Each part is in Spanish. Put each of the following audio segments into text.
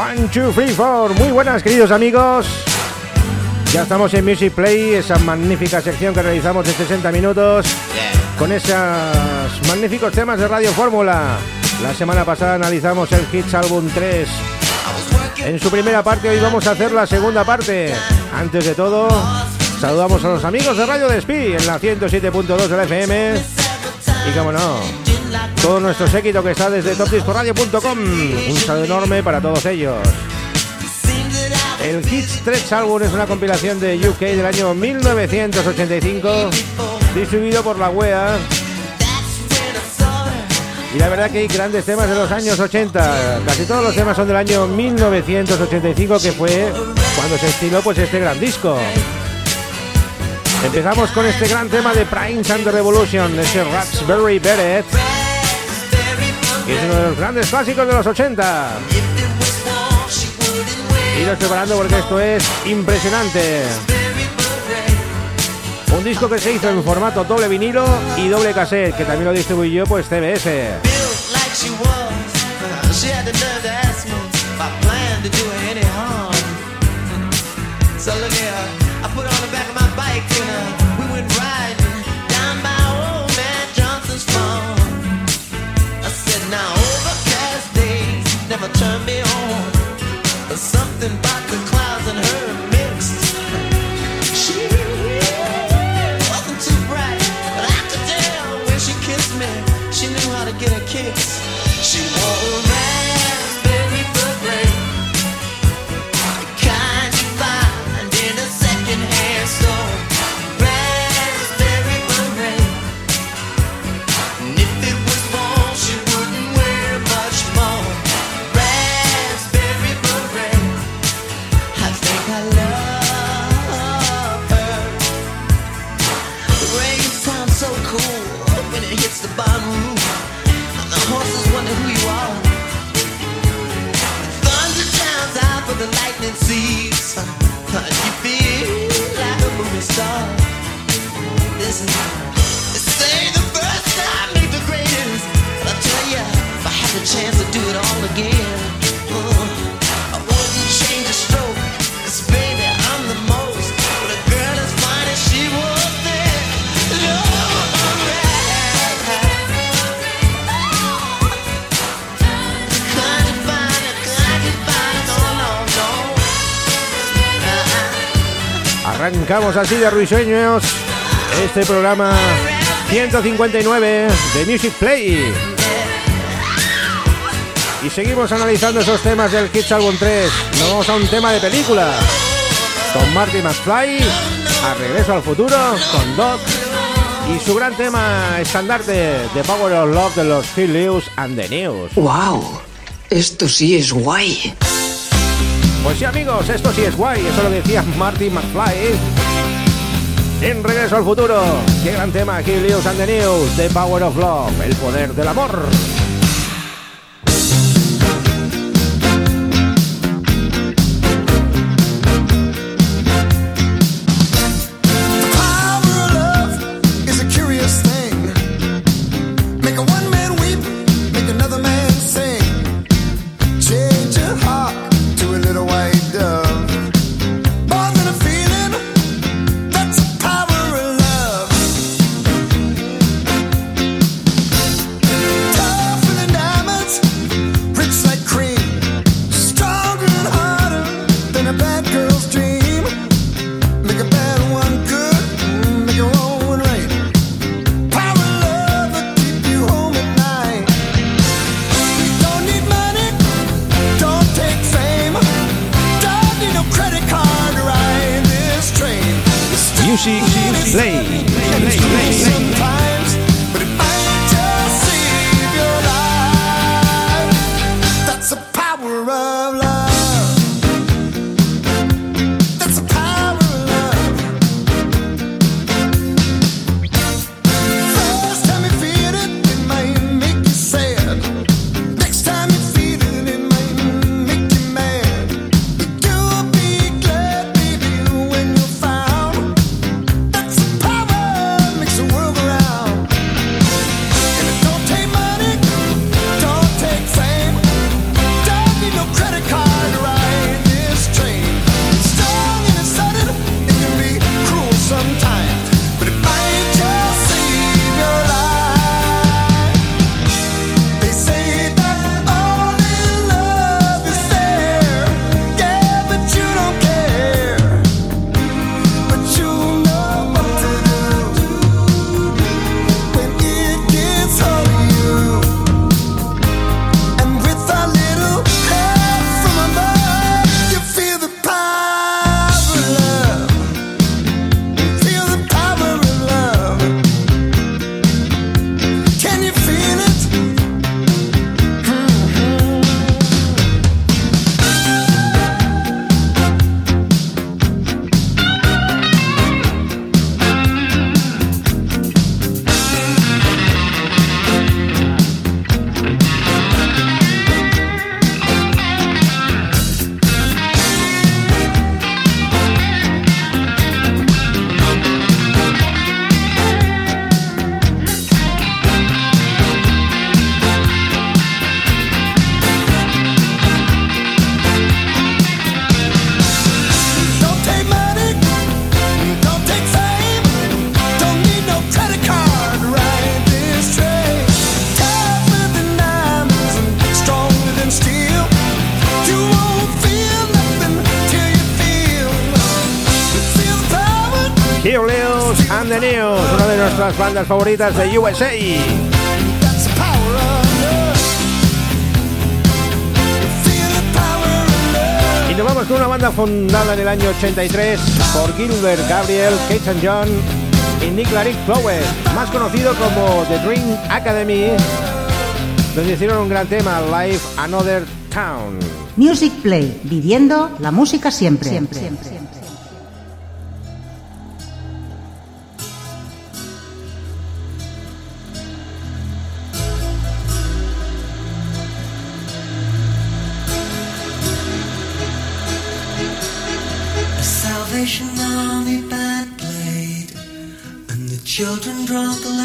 One, two, three, four. Muy buenas, queridos amigos. Ya estamos en Music Play, esa magnífica sección que realizamos de 60 minutos con esos magníficos temas de Radio Fórmula. La semana pasada analizamos el Hits Album 3. En su primera parte hoy vamos a hacer la segunda parte. Antes de todo, saludamos a los amigos de Radio Despí en la 107.2 del FM. Y como no, todo nuestro séquito que está desde topdiscoradio.com. Un saludo enorme para todos ellos. El Hits 3 álbum es una compilación de UK del año 1985, distribuido por la UEA. Y la verdad que hay grandes temas de los años 80. Casi todos los temas son del año 1985, que fue cuando se estiló pues este gran disco. Empezamos con este gran tema de Prince and the Revolution, ese Raspberry Beret, es uno de los grandes clásicos de los 80. Iros preparando porque esto es impresionante. Un disco que se hizo en formato doble vinilo y doble cassette, que también lo distribuyó pues CBS. Me on. The clouds and her. She wasn't too bright, but when she kissed me, she knew how to get her kicks. Arrancamos así de ruiseños este programa 159 de Music Play. Y seguimos analizando esos temas del Kids Album 3. Nos vamos a un tema de película. Con Marty McFly, a Regreso al Futuro, con Doc. Y su gran tema estandarte, The Power of Love de los Phil Lewis and the News. ¡Wow! Esto sí es guay. Pues sí amigos, esto sí es guay, eso lo decía Marty McFly. En Regreso al Futuro, qué gran tema, Kill Lewis and the News, The Power of Love, el poder del amor. Bandas favoritas de USA. Y nos vamos con una banda fundada en el año 83 por Gilbert Gabriel, Kate and John y Nick Larick Flowers, más conocido como The Dream Academy, donde hicieron un gran tema, Live Another Town. Music Play, viviendo la música siempre. siempre. A drunk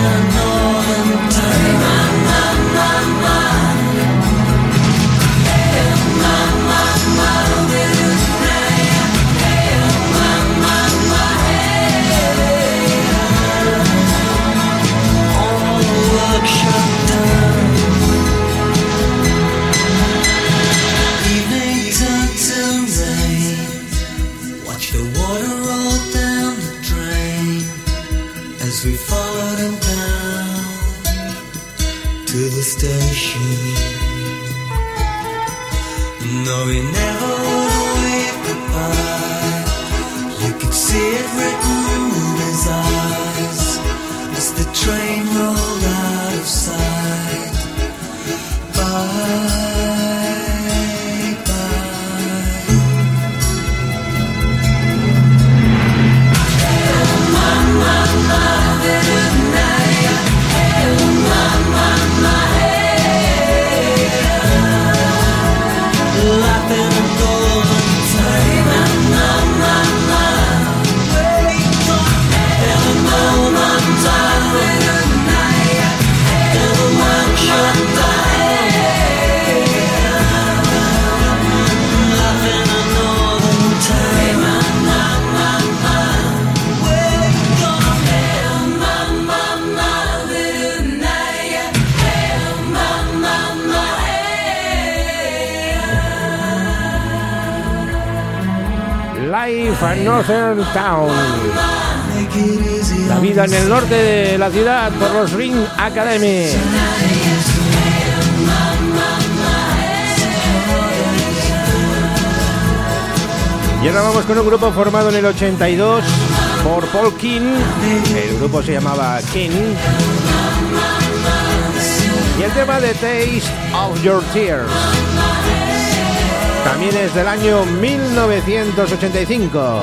Life in En el norte de la ciudad por los Ring Academy. Y ahora vamos con un grupo formado en el 82 por Paul King. El grupo se llamaba King. Y el tema de Taste of Your Tears. También es del año 1985.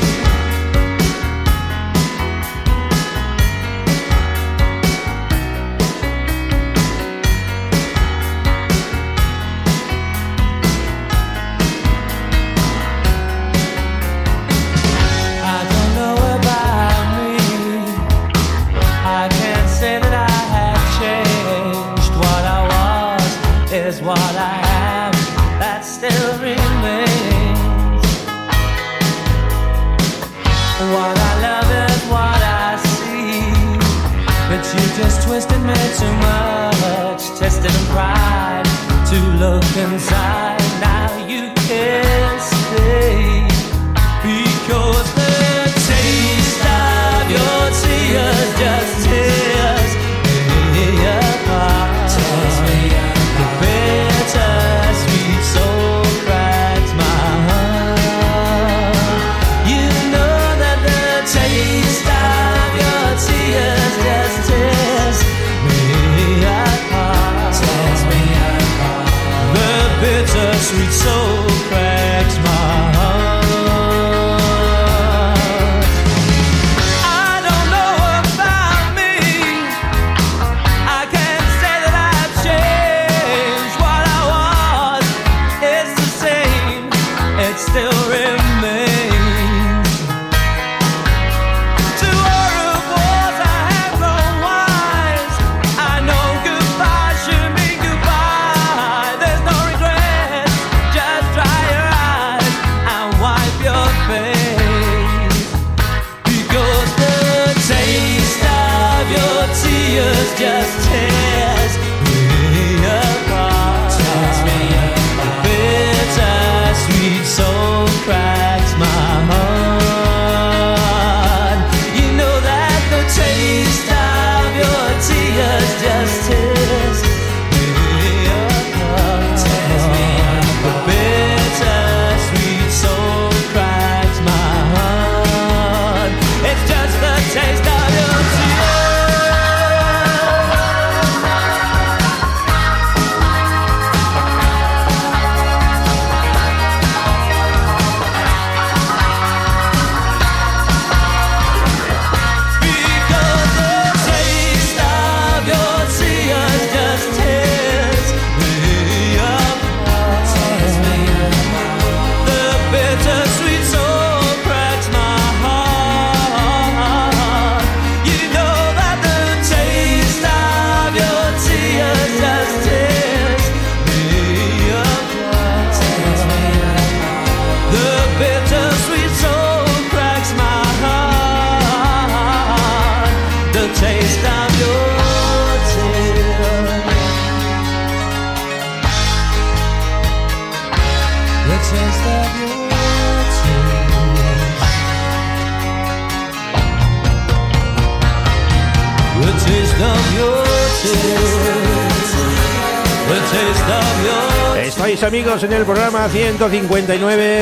Pues Estáis amigos en el programa 159.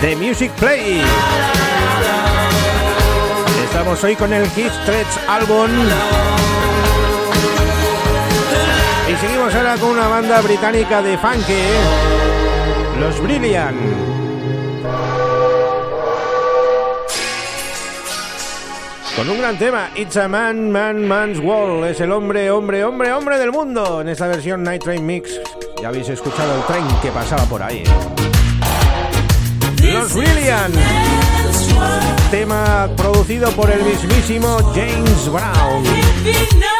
The Music Play. Estamos hoy con el Kiss Threads Album. Y seguimos ahora con una banda británica de funk, ¿eh? los Brilliant. Con un gran tema, It's a Man, Man, Man's World. Es el hombre, hombre, hombre, hombre del mundo. En esta versión Night Train Mix. Ya habéis escuchado el tren que pasaba por ahí. Los Brilliant. Tema producido por el mismísimo James Brown.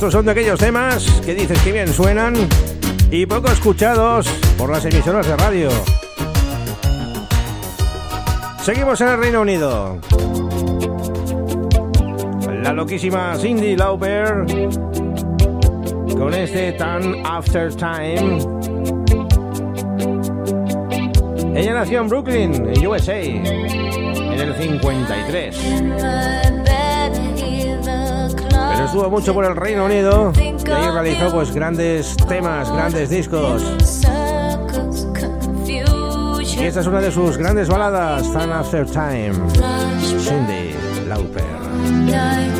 Estos son de aquellos temas que dices que bien suenan y poco escuchados por las emisoras de radio. Seguimos en el Reino Unido. La loquísima Cindy Lauper con este Time After Time. Ella nació en Brooklyn, en USA, en el 53. Estuvo mucho por el Reino Unido y ahí realizó pues grandes temas, grandes discos. Y esta es una de sus grandes baladas, Time After Time. Cindy Lauper.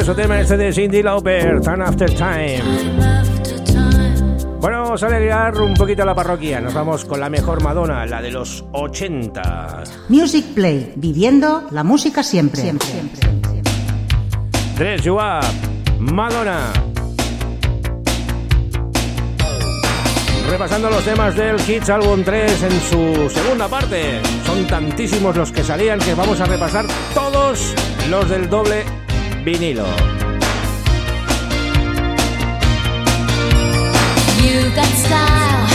Precioso tema este de Cindy Lauper, Time After Time. Bueno, vamos a alegrar un poquito la parroquia. Nos vamos con la mejor Madonna, la de los 80. Music Play, viviendo la música siempre. Dress You Up, Madonna. Repasando los temas del Kids Album 3 en su segunda parte. Son tantísimos los que salían que vamos a repasar todos los del doble vinilo. You got style,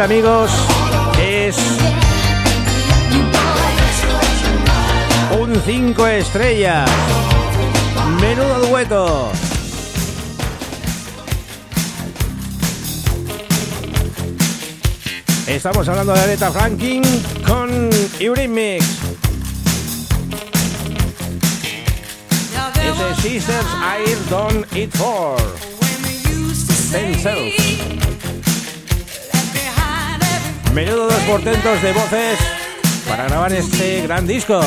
amigos, es un 5 estrellas. Menudo dueto. Estamos hablando de Aretha Franklin con de Sisters I Don't Eat For. Themselves. Menudo dos portentos de voces para grabar este gran disco.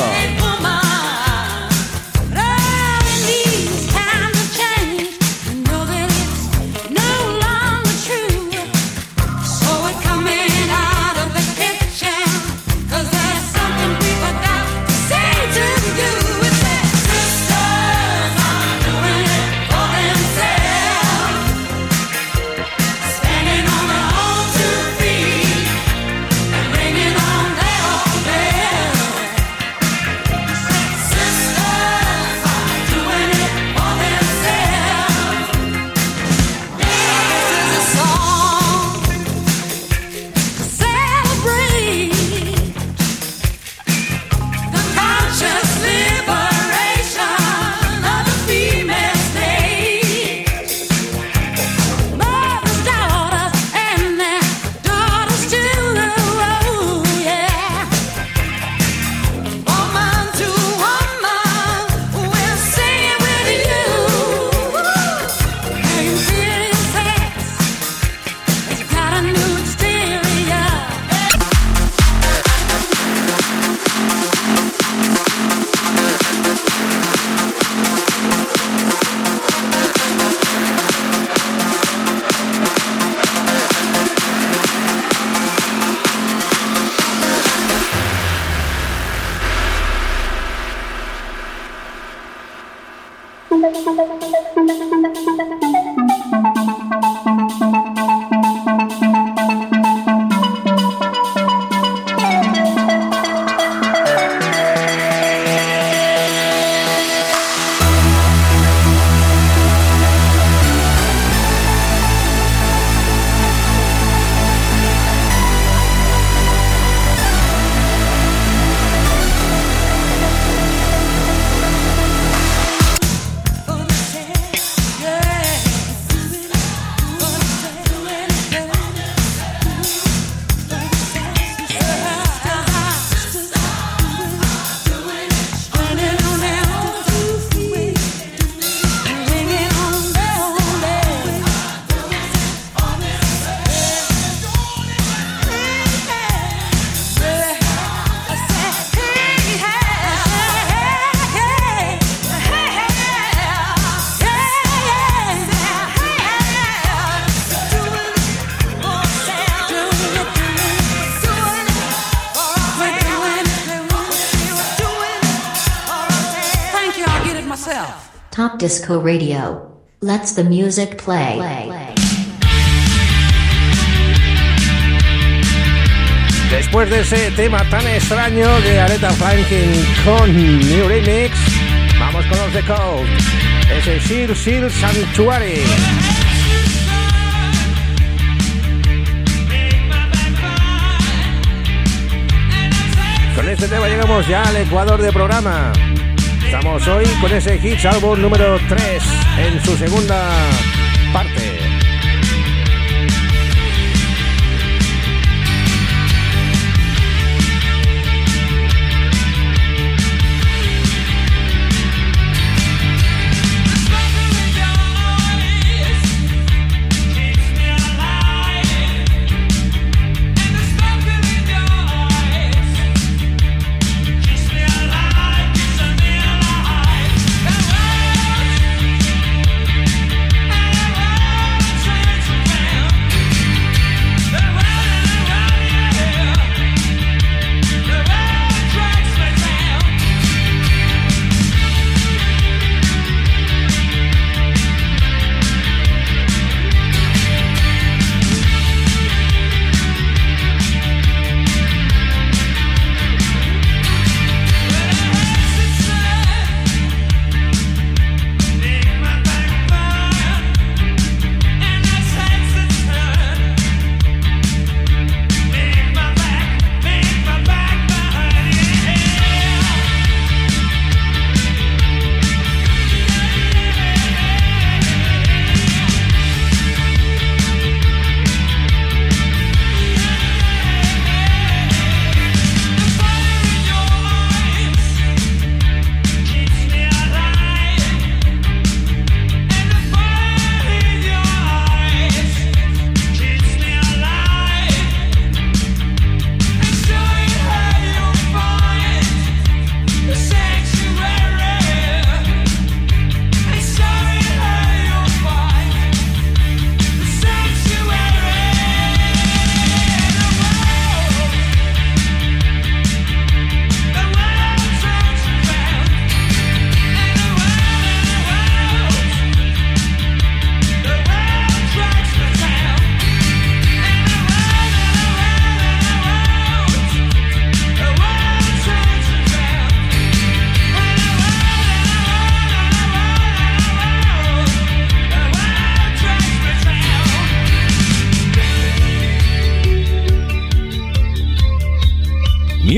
Disco Radio. Let's the music play. Después de ese tema tan extraño de Aretha Franklin con New Remix, vamos con los de Cold. Ese Seal Seal Sanctuary. Con este tema llegamos ya al Ecuador de programa. Estamos hoy con ese Hits álbum número 3 en su segunda parte.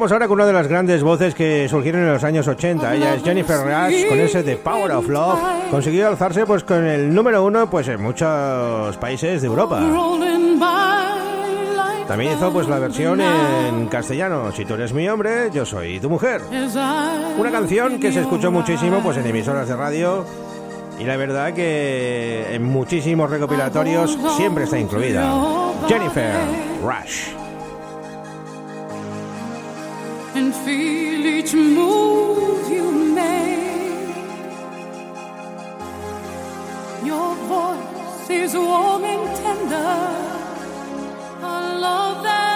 vamos ahora con una de las grandes voces que surgieron en los años 80. Ella es Jennifer Rush con ese The Power of Love. Consiguió alzarse pues con el número uno pues en muchos países de Europa. También hizo pues la versión en castellano. Si tú eres mi hombre, yo soy tu mujer. Una canción que se escuchó muchísimo pues en emisoras de radio y la verdad que en muchísimos recopilatorios siempre está incluida. Jennifer Rush. And feel each move you make. Your voice is warm and tender, a love that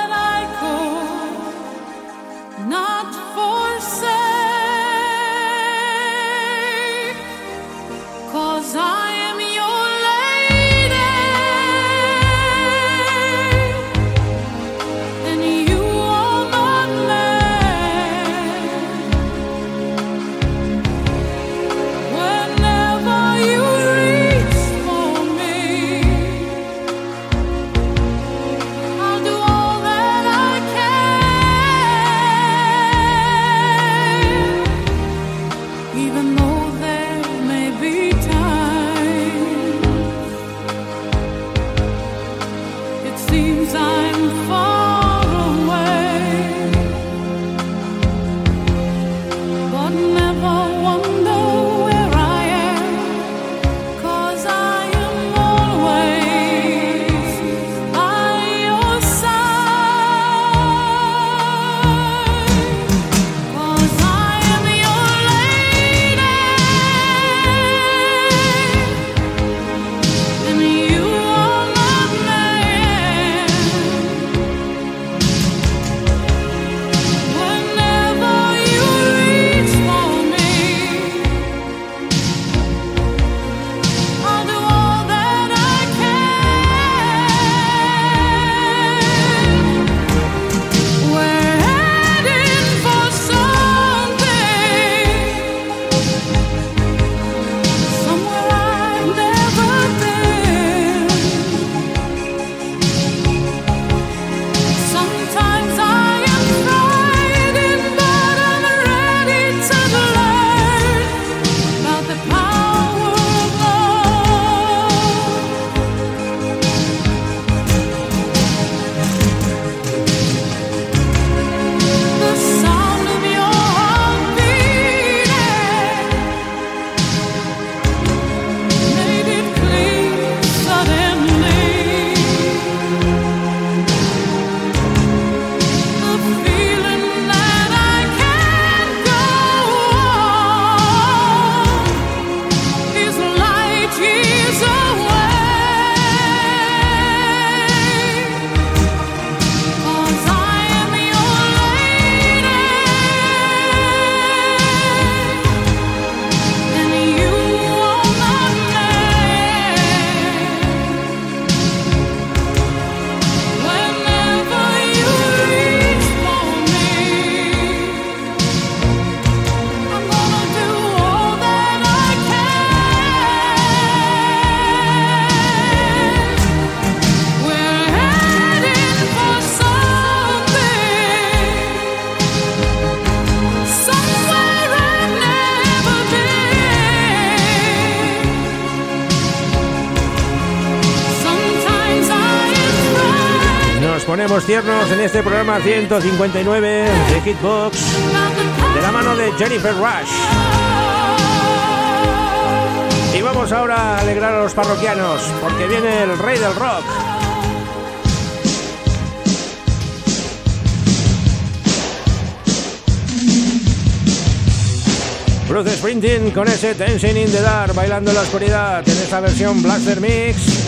Somos Tiernos en este programa 159 de Hitbox de la mano de Jennifer Rush. Y vamos ahora a alegrar a los parroquianos porque viene el rey del rock. Bruce Sprinting con ese Dancing in the Dark bailando en la oscuridad en esta versión Blaster Mix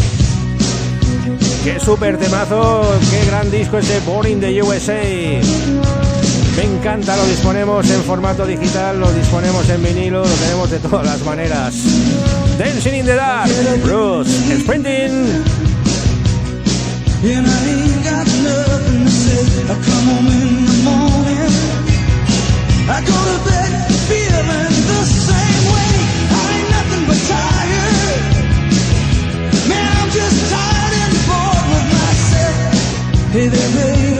Qué súper temazo, qué gran disco ese Boring the USA. Me encanta, lo disponemos en formato digital, lo disponemos en vinilo, lo tenemos de todas las maneras. Dancing in the Dark, Bruce Sprinting. Hey there, baby.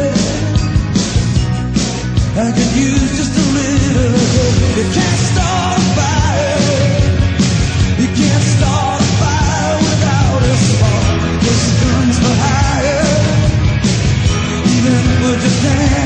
I could use just a little. You can't start a fire. You can't start a fire without a spark. This guns for hire. Even with the dance.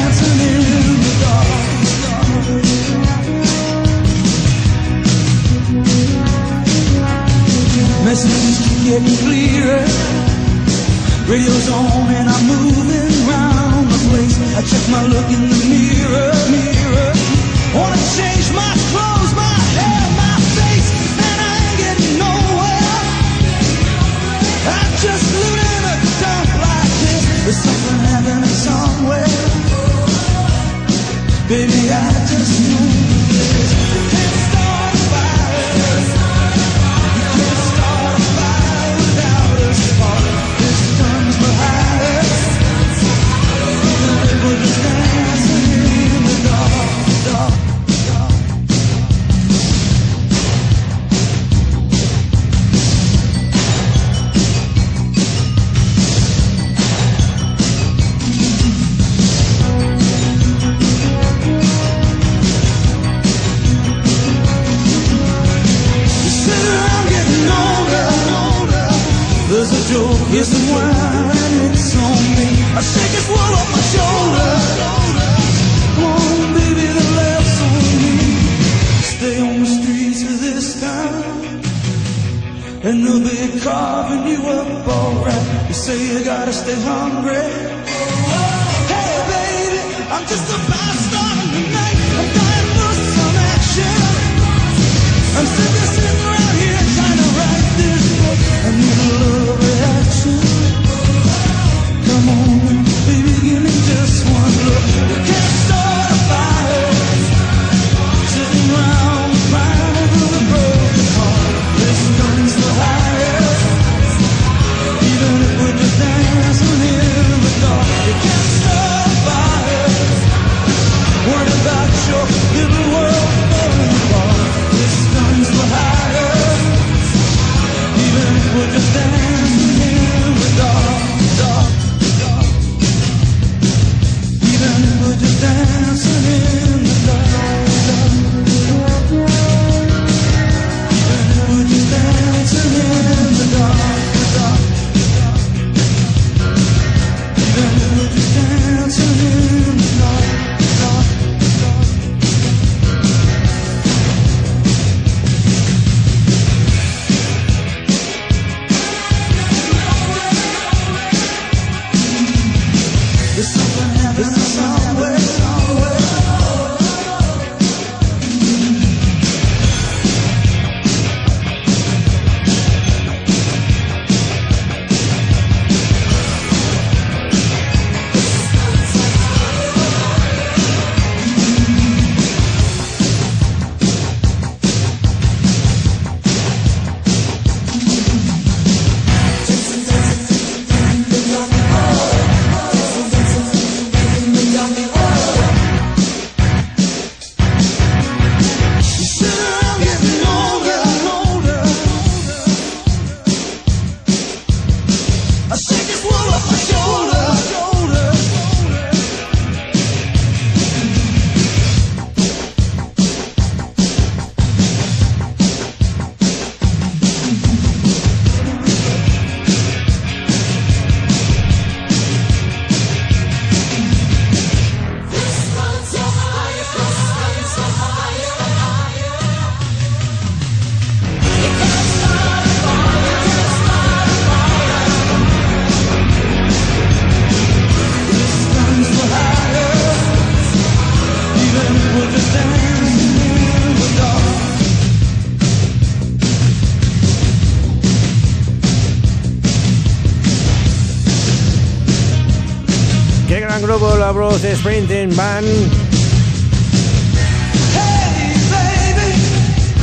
Bruce Sprinting Band.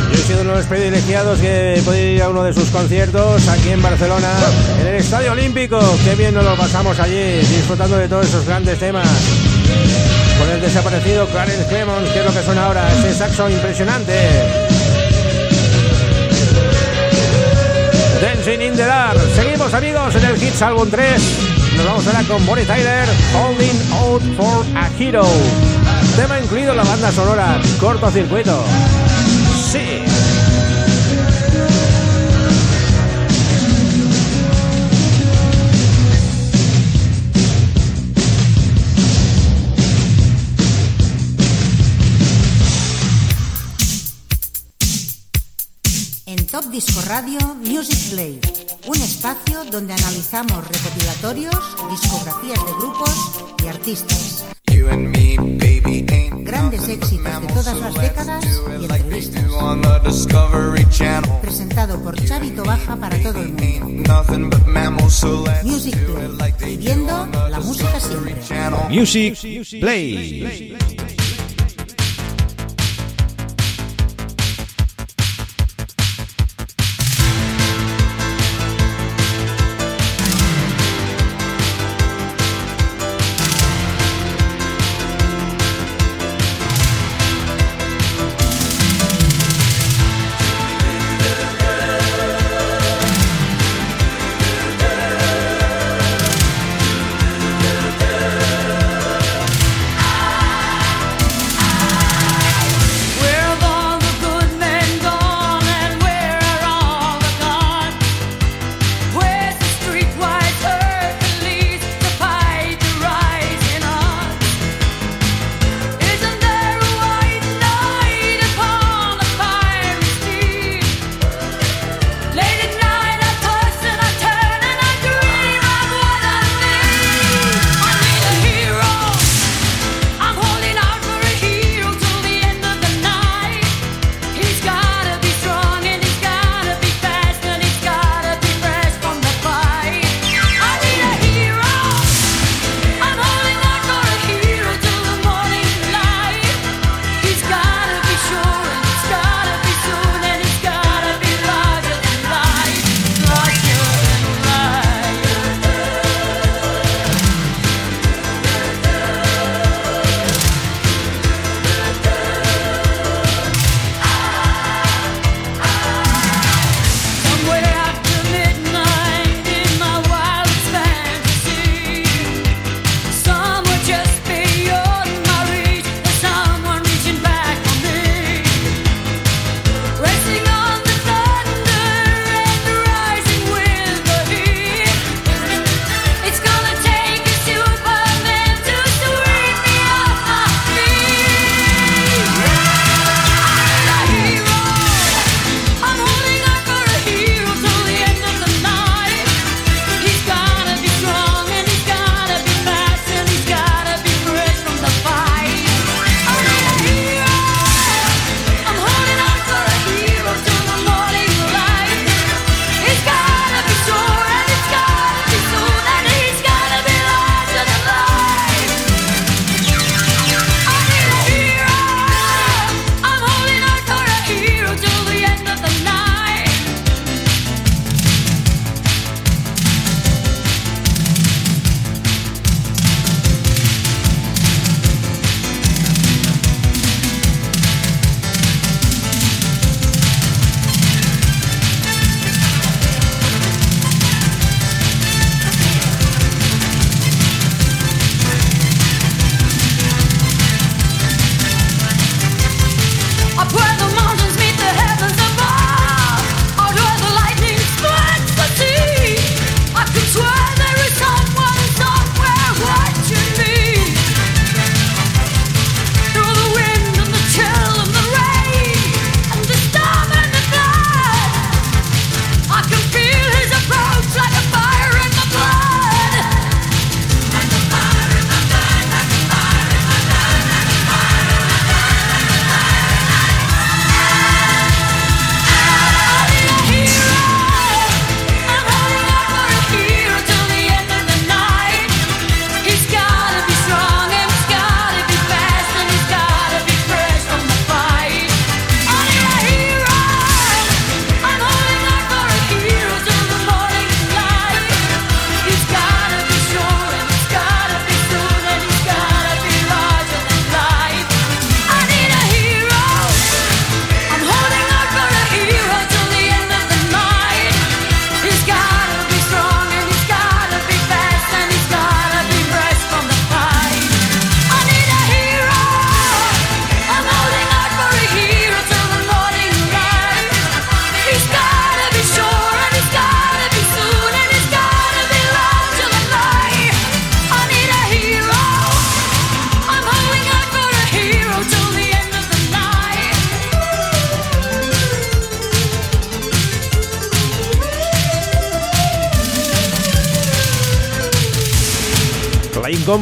Yo he sido uno de los privilegiados que he podido ir a uno de sus conciertos aquí en Barcelona, en el Estadio Olímpico. Qué bien nos lo pasamos allí, disfrutando de todos esos grandes temas. Con el desaparecido Clarence Clemons, que es lo que suena ahora, ese saxo impresionante. Dancing in the. Seguimos amigos en el Hits Album 3. Nos vamos ahora con Bonnie Tyler, Holding Out for a Hero. Tema incluido en la banda sonora, cortocircuito. Sí. En Top Disco Radio Music Play, un espacio donde analizamos recopilatorios, discografías de grupos y artistas. You and me, baby, ain't Grandes éxitos de todas las décadas y entrevistas. on the Discovery Channel. Presentado por Xavi Baja para todo el mundo. Music Play, viviendo la música siempre. Music Play.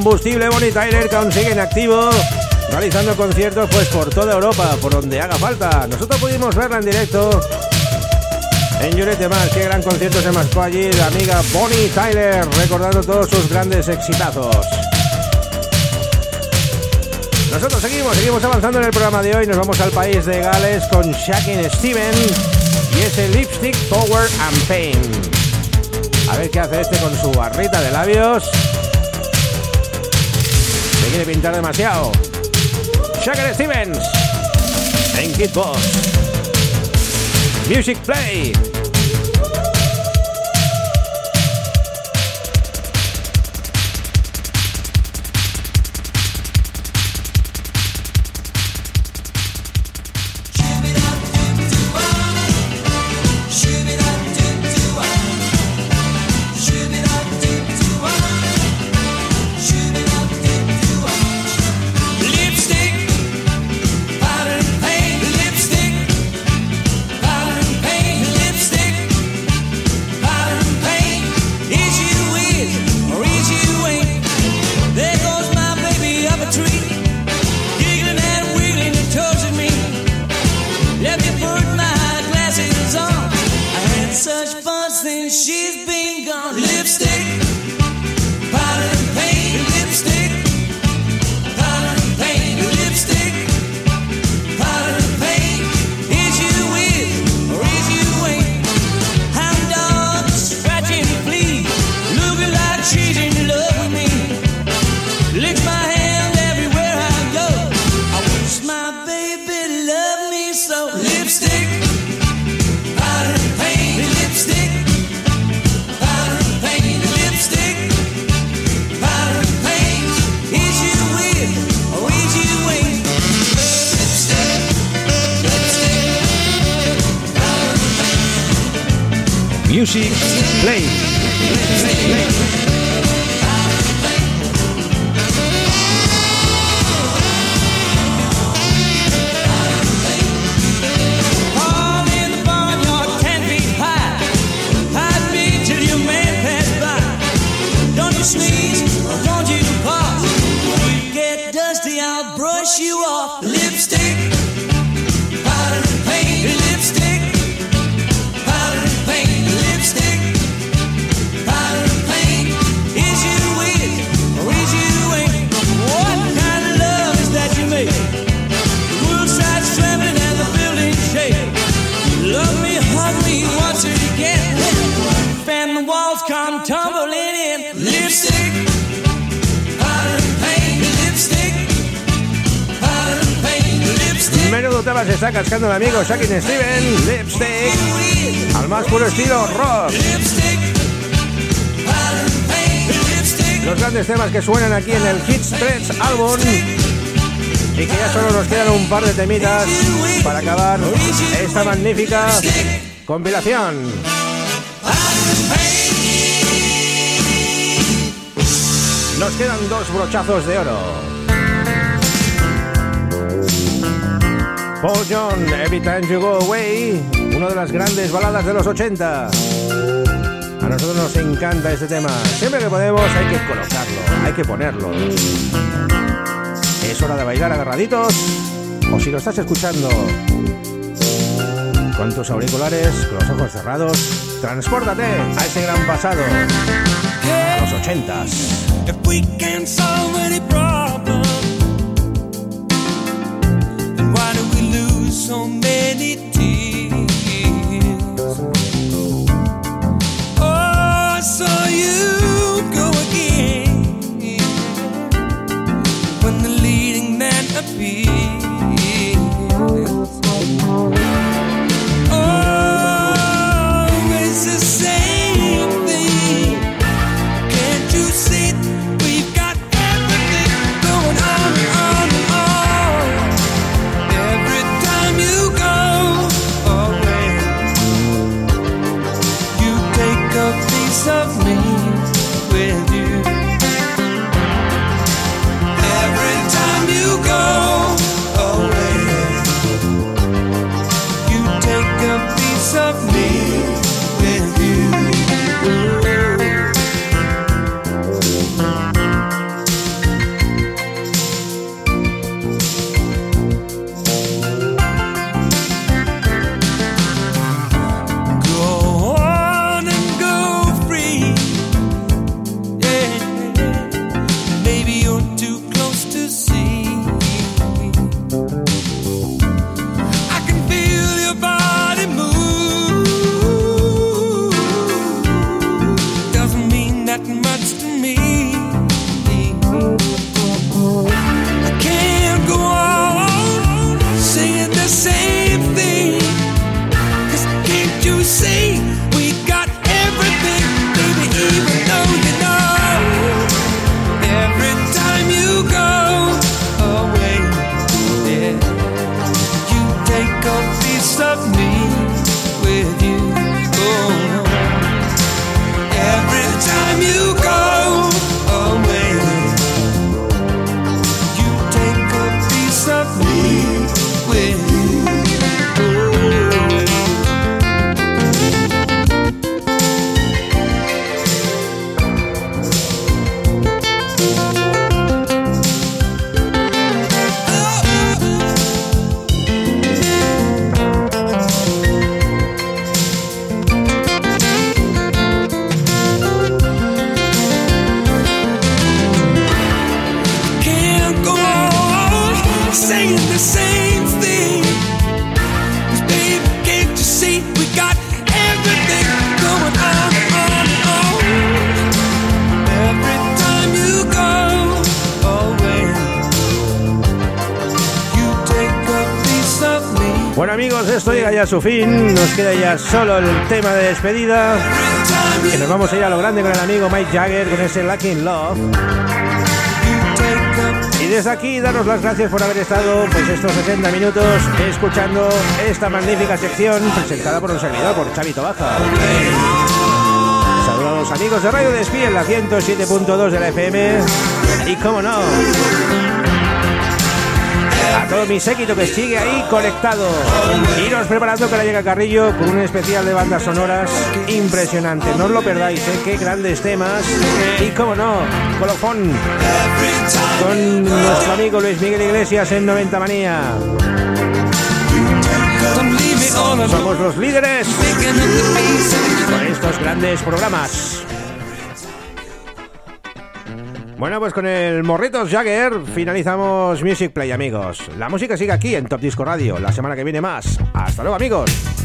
Incombustible Bonnie Tyler que aún sigue en activo, realizando conciertos pues por toda Europa, por donde haga falta. Nosotros pudimos verla en directo en Llorete Más. Qué gran concierto se mascó allí la amiga Bonnie Tyler, recordando todos sus grandes exitazos. Nosotros seguimos, seguimos avanzando en el programa de hoy. Nos vamos al país de Gales con Shakin Steven y ese Lipstick Power and Pain. A ver qué hace este con su barrita de labios. Quiere pintar demasiado. Shakin Stevens en Kid Boss. Music Play. Se está cascando el amigo Shakin Steven. Lipstick. Al más puro estilo rock. Los grandes temas que suenan aquí en el Hits 3 álbum. Y que ya solo nos quedan un par de temitas para acabar esta magnífica compilación. Nos quedan dos brochazos de oro. Paul John, Every Time You Go Away, una de las grandes baladas de los 80. A nosotros nos encanta este tema. Siempre que podemos hay que colocarlo, hay que ponerlo. Es hora de bailar agarraditos o si lo estás escuchando con tus auriculares, con los ojos cerrados, transpórtate a ese gran pasado, a los 80. So many tears? Amigos, esto llega ya a su fin. Nos queda ya solo el tema de despedida. Que nos vamos a ir a lo grande con el amigo Mike Jagger con ese Lucky in Love. Y desde aquí daros las gracias por haber estado pues estos 60 minutos escuchando esta magnífica sección presentada por un servidor, por Chavito Baja. Saludos a los amigos de Radio Despí en la 107.2 de la FM. Y cómo no, todo mi séquito que sigue ahí conectado. Iros preparando que la llega Carrillo con un especial de bandas sonoras impresionante. No os lo perdáis, ¿eh? qué grandes temas. Y cómo no, colofón con nuestro amigo Luis Miguel Iglesias en 90 Manía. Somos los líderes con estos grandes programas. Bueno, pues con el Morritos Jagger finalizamos Music Play, amigos. La música sigue aquí en Top Disco Radio. La semana que viene más. Hasta luego, amigos.